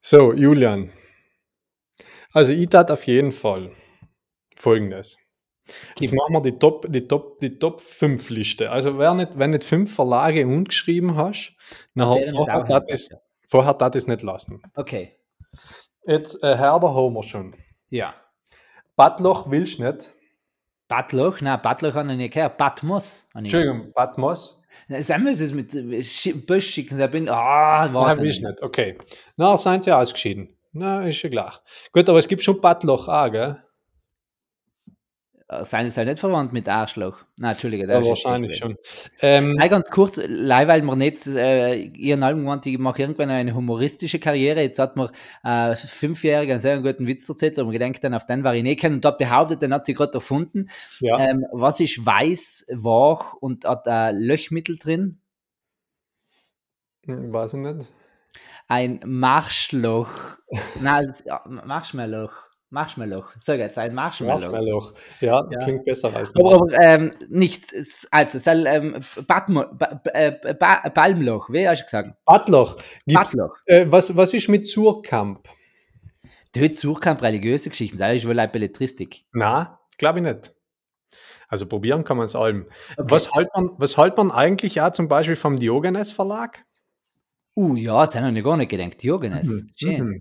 So, Julian. Also ich tat auf jeden Fall folgendes. Jetzt machen wir die Top, die Top, die Top 5 Liste. Also wer nicht, wenn nicht fünf Verlage ungeschrieben hast, nachher, vorher hat es, vorher es nicht lassen. Okay. Jetzt äh, Herr der Homer schon. Ja. Badloch willst nicht. Badloch? Nein, Badloch habe ich nicht gehört. Patmos. Entschuldigung, Patmos. Sagen wir es mit Busch schicken, da bin ah, Nein, will ich nicht. Okay. Na, seien sie ausgeschieden. Na, ist ja klar. Gut, aber es gibt schon Badloch auch, gell? Äh, seien sie nicht verwandt mit Arschloch? Nein, Entschuldige. Ja, wahrscheinlich schon. Ähm, Nein, ganz kurz, leider, weil man nicht, äh, ihren Album gemeint, ich mache irgendwann eine humoristische Karriere. Jetzt hat man äh, fünfjährig einen sehr guten Witz erzählt und man gedenkt dann, auf den war ich nicht kennen und dort behauptet, den hat sie gerade erfunden. Ja. Ähm, was ist weiß, wach und hat äh, Löchmittel drin? Hm, weiß ich nicht. Ein Marschloch. Nein, Marshmallow. Marshmallow. Sag jetzt, ein Marshmallow. Marshmallow. Ja, ja. klingt besser als Aber, aber ähm, nichts. Also, soll, ähm, Batmo, ba, äh, ba, Balmloch, wie hast du gesagt? Badloch. Badloch. Äh, was, was ist mit Surkamp? Hast Surkamp religiöse Geschichten, das ist wohl eine Belletristik. Na, glaube ich nicht. Also probieren kann man es allem. Okay. Was, hält man, was hält man eigentlich auch zum Beispiel vom Diogenes Verlag? Uh, ja, das habe ich gar nicht gedacht. Diogenes. Mhm. Schön. Mhm.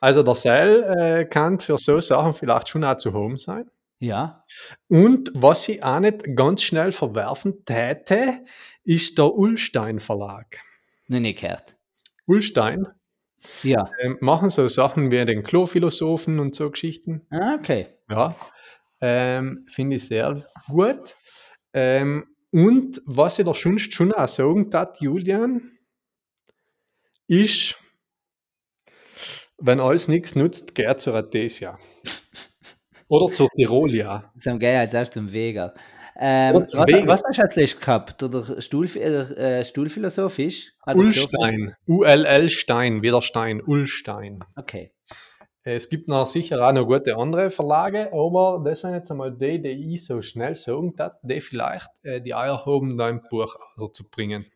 Also der Seil äh, kann für so Sachen vielleicht schon auch zu home sein. Ja. Und was ich auch nicht ganz schnell verwerfen täte, ist der Ullstein Verlag. Noch nicht gehört. Ullstein. Ja. Ähm, machen so Sachen wie den Klophilosophen und so Geschichten. Ah, okay. Ja. Ähm, Finde ich sehr gut. Ähm, und was ich da schon, schon auch sagen darf, Julian, ist, wenn alles nichts nutzt, geh zur Artesia. Oder zur Tirolia. Zum Gehen als erst zum Vega. Ähm, was, was, hast du als letztes gehabt? Oder Stuhl, äh, Stuhlphilosophisch? Ullstein. U-L-L Stein, wieder Stein. Ullstein. Okay. Es gibt noch sicher auch noch gute andere Verlage, aber das sind jetzt einmal die, die ich so schnell sagen darf, die vielleicht äh, die Eier haben, da ein Buch also zu bringen.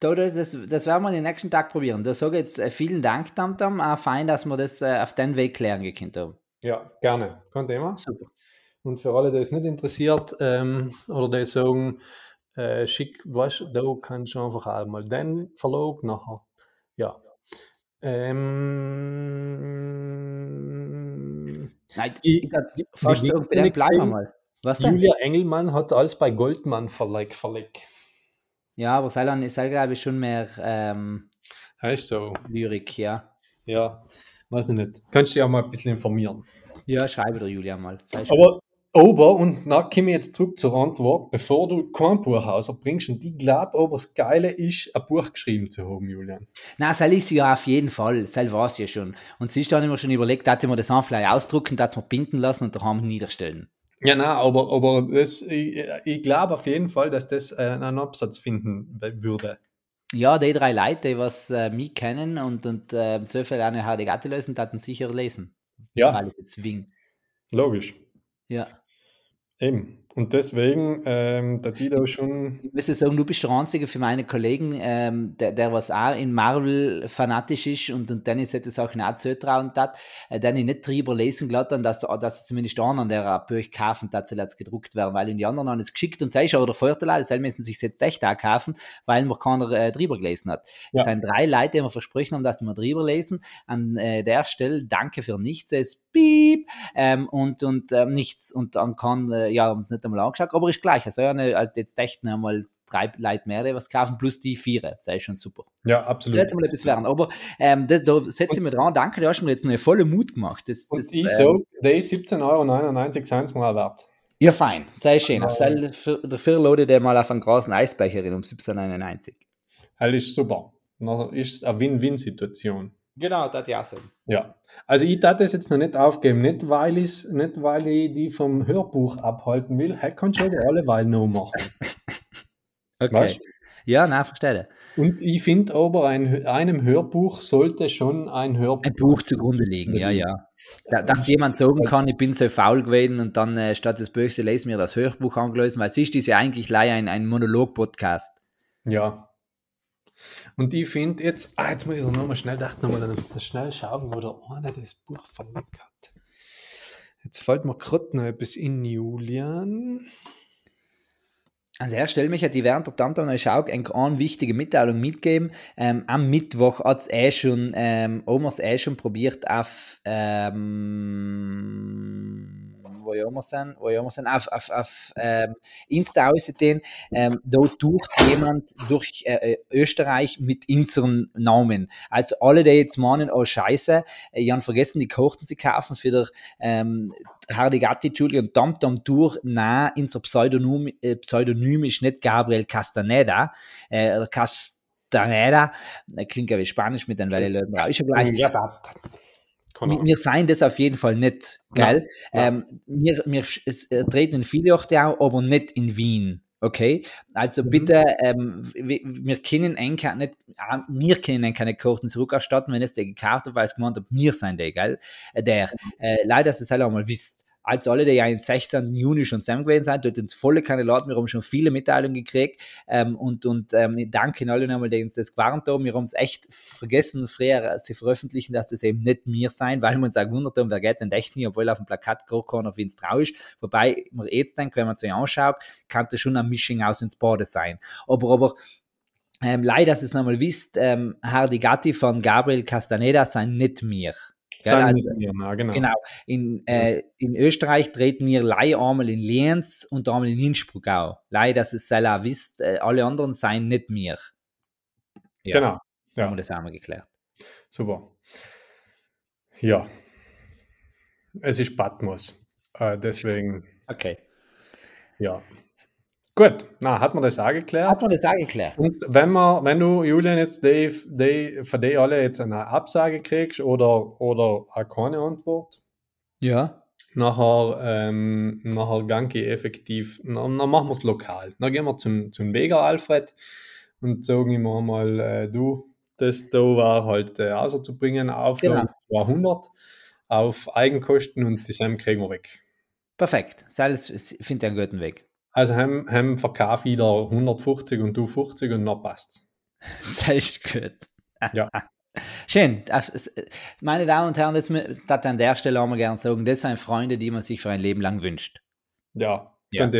Das, das werden wir den nächsten Tag probieren. Da sage ich jetzt äh, vielen Dank, Tamtam. Auch fein, dass wir das äh, auf den Weg klären gekannt haben. Ja, gerne. Kein Thema. Super. Und für alle, die es nicht interessiert ähm, oder die sagen, äh, schick, du, da kannst du einfach auch mal den Verlag nachher. Ja. Ähm, Nein, die, die, fast die, die bleiben wir mal. Was denn? Julia Engelmann hat alles bei Goldmann Verlag verlegt. Ja, aber Ceylan ist halt, glaube ich, schon mehr ähm, heißt so. Lyrik, ja. Ja, weiß ich nicht. Kannst du dich auch mal ein bisschen informieren. Ja, schreibe dir Julia mal. Aber aber, und na komme ich jetzt zurück zur Antwort, bevor du kein Buch rausbringst, und ich glaube aber, das Geile ist, ein Buch geschrieben zu haben, Julian. Na, das ist ja auf jeden Fall, das war es ja schon. Und siehst du, habe ich mir schon überlegt, dass mir das einfach ausdrucken, dass wir binden lassen und daheim niederstellen. Ja, na, aber, aber das, ich, ich glaube auf jeden Fall, dass das äh, einen Absatz finden würde. Ja, die drei Leute, die was äh, mich kennen und, und äh, im Zweifel eine HD lösen, hatten sicher lesen. Ja. Zwingen. Logisch. Ja. Eben. Und deswegen, ähm, der Dido schon. Ich muss sagen, du bist der Einzige für meine Kollegen, ähm, der, der was auch in Marvel fanatisch ist und, und dann ist es auch nicht zutrauen hat, äh, den ich nicht drüber lesen gelassen dass, dass zumindest einer an der Bücher kaufen, dass sie jetzt gedruckt werden, weil in die anderen haben es geschickt und sei schon der Vorteil, das müssen sich jetzt echt auch kaufen, weil man keiner äh, drüber gelesen hat. Ja. Es sind drei Leute, die mir versprochen haben, dass sie mal drüber lesen. An äh, der Stelle danke für nichts, es piep ähm, und, und ähm, nichts und dann kann, äh, ja, haben es nicht einmal angeschaut, aber ist gleich. Also eine, halt jetzt echt noch einmal drei Leute mehr, die was kaufen, plus die vier. Das ist schon super. Ja, absolut. Das mal etwas werden. Aber ähm, das, da setze ich mir dran. Danke, du hast mir jetzt einen vollen Mut gemacht. Das, und das, ich ähm, so, die 17,99 Euro sind es mal wert. Ja, fein. Sei schön. Ja. Sei für, dafür lade der mal auf einen großen Eisbecher um 17,99. Das ist super. dann ist es eine Win-Win-Situation. Genau, das ja so. Ja, also ich darf das jetzt noch nicht aufgeben, nicht weil, ich's, nicht weil ich die vom Hörbuch abhalten will, kannst du aber alle Weile noch machen. Okay. Weißt? Ja, nein, verstehe. Und ich finde aber, ein, einem Hörbuch sollte schon ein Hörbuch, Ein Buch zugrunde liegen, ja, ja. Da, dass jemand sagen kann, ich bin so faul gewesen und dann äh, statt des Buchs lese mir das Hörbuch angelöst, weil es ist ja eigentlich leider ein, ein Monolog-Podcast. Ja. Und ich finde jetzt, ah, jetzt muss ich doch nochmal schnell, dachte nochmal, schnell schauen, wo der eine das Buch verlegt hat. Jetzt fällt mir gerade noch etwas in, Julian. An der Stelle möchte ich während der Tamtam eine, eine wichtige Mitteilung mitgeben. Ähm, am Mittwoch hat es eh schon, ähm, Omas eh schon probiert auf, ähm, wir sind, auf, auf, auf ähm, Insta aussehen. Ähm, da tut jemand durch äh, äh, Österreich mit unserem Namen. Also alle, die jetzt meinen, oh Scheiße, äh, ich habe vergessen, die Kochten zu kaufen für der ähm, Hardigatti, Julian Tamtam Tour, nein, unser Pseudonym, äh, Pseudonym ist nicht Gabriel Castaneda, äh, Castaneda, äh, klingt ja wie Spanisch mit den Leuten raus. Ist ja gleich. Kann Wir, seien das auf jeden Fall nicht, gell? Ja. Ähm, wir, wir es, äh, treten in viele Orte auch, aber nicht in Wien. Okay, also Mhm. bitte, ähm, wir, wir können enker nicht, ah, wir können keine Karten zurückerstatten, wenn es der gekauft hat, weil es gemeint hat, wir sind der, gell? Äh, Der, äh, leider, dass ihr es alle einmal wisst. Also alle, die ja am 16. Juni schon zusammen gewesen sind, dort uns volle Kandidaten, wir haben schon viele Mitteilungen gekriegt ähm, und, und ähm, danke alle nochmal, die uns das gewarnt haben. Wir haben es echt vergessen, früher zu veröffentlichen, dass das eben nicht wir sein, weil wir uns auch gewundert haben, wer geht denn echt nicht, obwohl auf dem Plakat gar keiner auf uns trau ist. Wobei, man jetzt denkt, wenn man sich anschaut, kann das schon ein Mischung aus ins Bade sein. Aber, aber ähm, leider, dass ihr es nochmal wisst, ähm, Hardy Gatti von Gabriel Castaneda sind nicht mir. Sein Also, na, genau. Genau. In, äh, in Österreich treten wir Leih einmal in Lienz und einmal in Innsbruck auch. Leih, dass es selber wisst, äh, alle anderen seien nicht mir. Ja, Genau. Haben Ja, wir das einmal geklärt. super. Ja. Es ist Patmos. Äh, deswegen, Okay. ja. Gut, na, hat man das auch geklärt? Hat man das auch geklärt? Und wenn man, wenn du, Julian, jetzt die, die, von die alle jetzt eine Absage kriegst oder, oder auch keine Antwort, Ja. nachher, ähm, nachher ich effektiv, dann, dann machen wir es lokal. Dann gehen wir zum, zum Weger Alfred und sagen ihm einmal, äh, du, das da war halt äh, außerzubringen, Auflage Genau. 200 auf Eigenkosten und die Sam kriegen wir weg. Perfekt. Das finde ich einen guten Weg. Also haben, haben verkauf wieder 150 und du 50 und dann passt Das ist gut. Ja. Schön. Ist- meine Damen und Herren, das, das an der Stelle auch mal gerne sagen, das sind Freunde, die man sich für ein Leben lang wünscht. Ja, Ja.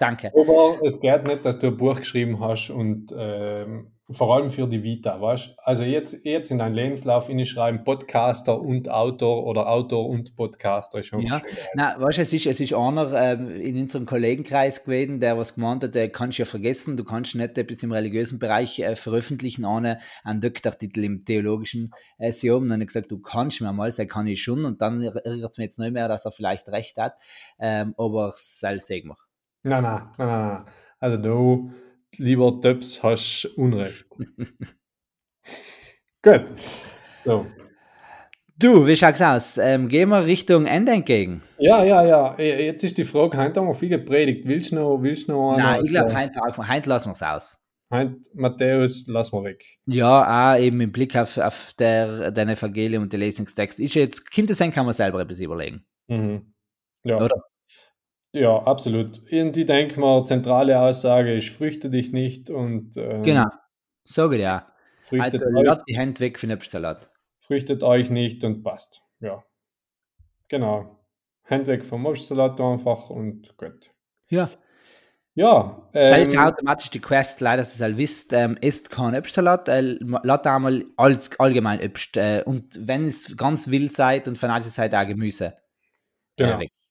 Danke. Aber es geht nicht, dass du ein Buch geschrieben hast und ähm, vor allem für die Vita, weißt Also jetzt, jetzt in deinen Lebenslauf schreiben Podcaster und Autor oder Autor und Podcaster ist schon Ja. schön. Na, weißt du, es ist, es ist einer ähm, in unserem Kollegenkreis gewesen, der was gemeint hat, der kannst ja vergessen, du kannst nicht etwas im religiösen Bereich äh, veröffentlichen, ohne einen Doktortitel im theologischen äh, sie. Und dann habe ich gesagt, du kannst mir mal, sagen kann ich schon. Und dann erinnert es mir jetzt nicht mehr, dass er vielleicht recht hat. Ähm, aber soll wir. Nein, nein, nein, nein, nein. Also du, lieber Töps, hast Unrecht. Gut. So. Du, wie schaut's aus? Ähm, gehen wir Richtung Ende entgegen? Ja, ja, ja. Eh, Jetzt ist die Frage, heute haben wir viel gepredigt. Willst du noch, willst du noch Nein, ich glaube, heute, heute lassen wir es aus. Heute, Matthäus, lass mal weg. Ja, auch eben im Blick auf, auf der, den Evangelium und den Lesungstext. Ist jetzt, sein kann man selber etwas überlegen. Mhm. Ja. Oder? Ja, absolut. Ich denke mal, zentrale Aussage ist, fürchte dich nicht und ähm, Genau. Sage dir auch. fürchtet, Also, euch, die Hände weg von Obstsalat. fürchtet euch nicht und passt. Ja. Genau. Hand weg vom Obstsalat einfach und gut. Ja. Ja. Ähm, Ähm, automatisch die Quest, leider, dass ihr es all wisst, ähm, isst kein Obstsalat, äh, lasst einmal als, allgemein Obst. Äh, und wenn es ganz wild seid und fanatisch seid, auch Gemüse. genau. Äh, weg. Für den Ja, die nächsten. Quest.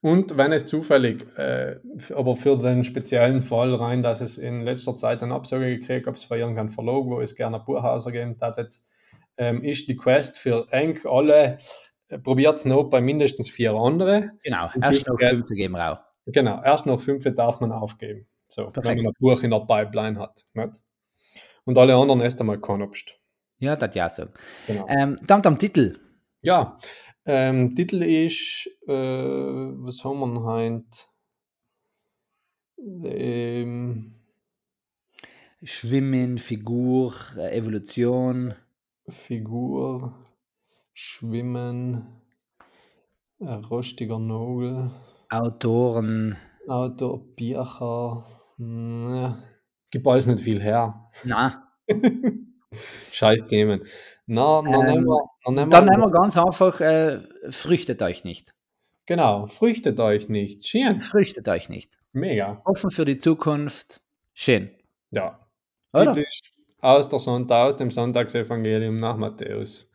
Und wenn es zufällig, äh, aber für den speziellen Fall rein, dass es in letzter Zeit eine Absage gekriegt habe, es für irgendeinen Verlag, wo es gerne ein Buchhauser geben hat, jetzt, ähm, ist die Quest für eng alle, äh, probiert es noch bei mindestens vier andere. Genau, Und erst noch ja. 15 geben wir auch. Genau, erst noch fünf darf man aufgeben. So, Perfekt. wenn man ein Buch in der Pipeline hat. Nicht? Und alle anderen erst einmal kein Obst. Ja, das ja so. Genau. Ähm, dann am Titel. Ja, ähm, Titel ist, äh, was haben wir heute? Ähm, Schwimmen, Figur, äh, Evolution. Figur, Schwimmen, ein rostiger Nagel, Autoren. Autor. Ne, gibt alles nicht viel her. Na, Scheiß Themen. Na, na, Ähm, nehmen wir, na, nehmen dann nehmen wir ganz einfach, äh, früchtet euch nicht. Genau, früchtet euch nicht. Schön, Früchtet euch nicht. mega. Offen für die Zukunft. Schön. Ja. Oder? Biblisch aus, der Sonntag, aus dem Sonntagsevangelium nach Matthäus.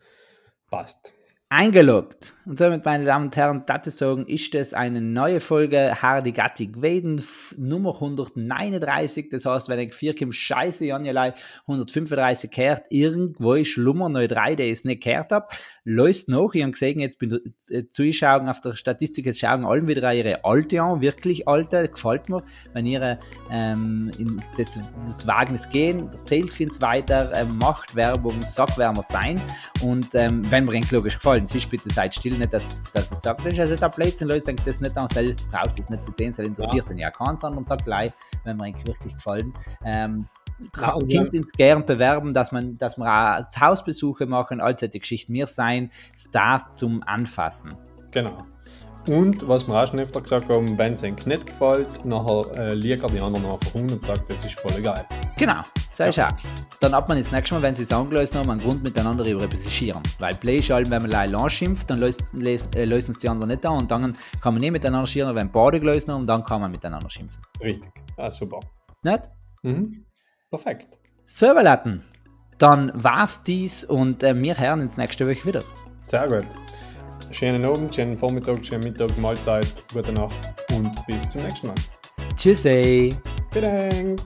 Passt. Eingeloggt. Und somit, meine Damen und Herren, das zu sagen, ist es eine neue Folge Hardy Gattig Weden, f- Nummer 139. Das heißt, wenn ich vier Kim Scheiße, Janjelei, 135 kehrt, irgendwo ist Schlummer noch drei, der es nicht kehrt hab. Läuft noch, ich habe gesehen, jetzt bin äh, Zuschauen auf der Statistik, jetzt schauen alle wieder ihre alte an, wirklich alte, gefällt mir, wenn ihr ähm, ins das, das Wagnis gehen, erzählt uns weiter, ähm, macht Werbung, sagt, wer wir sein. Und ähm, wenn mir logisch gefallen ist, bitte seid still, nicht, dass, dass ihr sagt, das ist also der Blödsinn, Leute, denkt das nicht an, soll, braucht es nicht zu sehen, soll interessiert ja. ja keinen, sondern sagt gleich, wenn mir eigentlich wirklich gefallen. Ähm, Ja, Kind uns gern bewerben, dass man, dass wir auch Hausbesuche machen, all solche Geschichten. Wir sein Stars zum Anfassen. Genau. Und was wir auch schon öfter gesagt haben, wenn es euch nicht gefällt, nachher äh, liegt die anderen einfach rum und sagt, das ist voll geil. Genau, so ist auch. Dann hat man das nächste Mal, wenn sie es angelöst haben, einen Grund miteinander über etwas schieren. Weil Play ist allem, wenn man allein schimpft, dann löst, löst, äh, lösen es die anderen nicht an und dann kann man nicht miteinander schieren, wenn beide gelöst haben, dann kann man miteinander schimpfen. Richtig. Ah, super. Nicht? Mhm. Perfekt. Serverlatten. Dann war's dies und äh, wir hören uns nächste Woche wieder. Sehr gut. Schönen Abend, schönen Vormittag, schönen Mittag, Mahlzeit, gute Nacht und bis zum nächsten Mal. Tschüssi. Dank.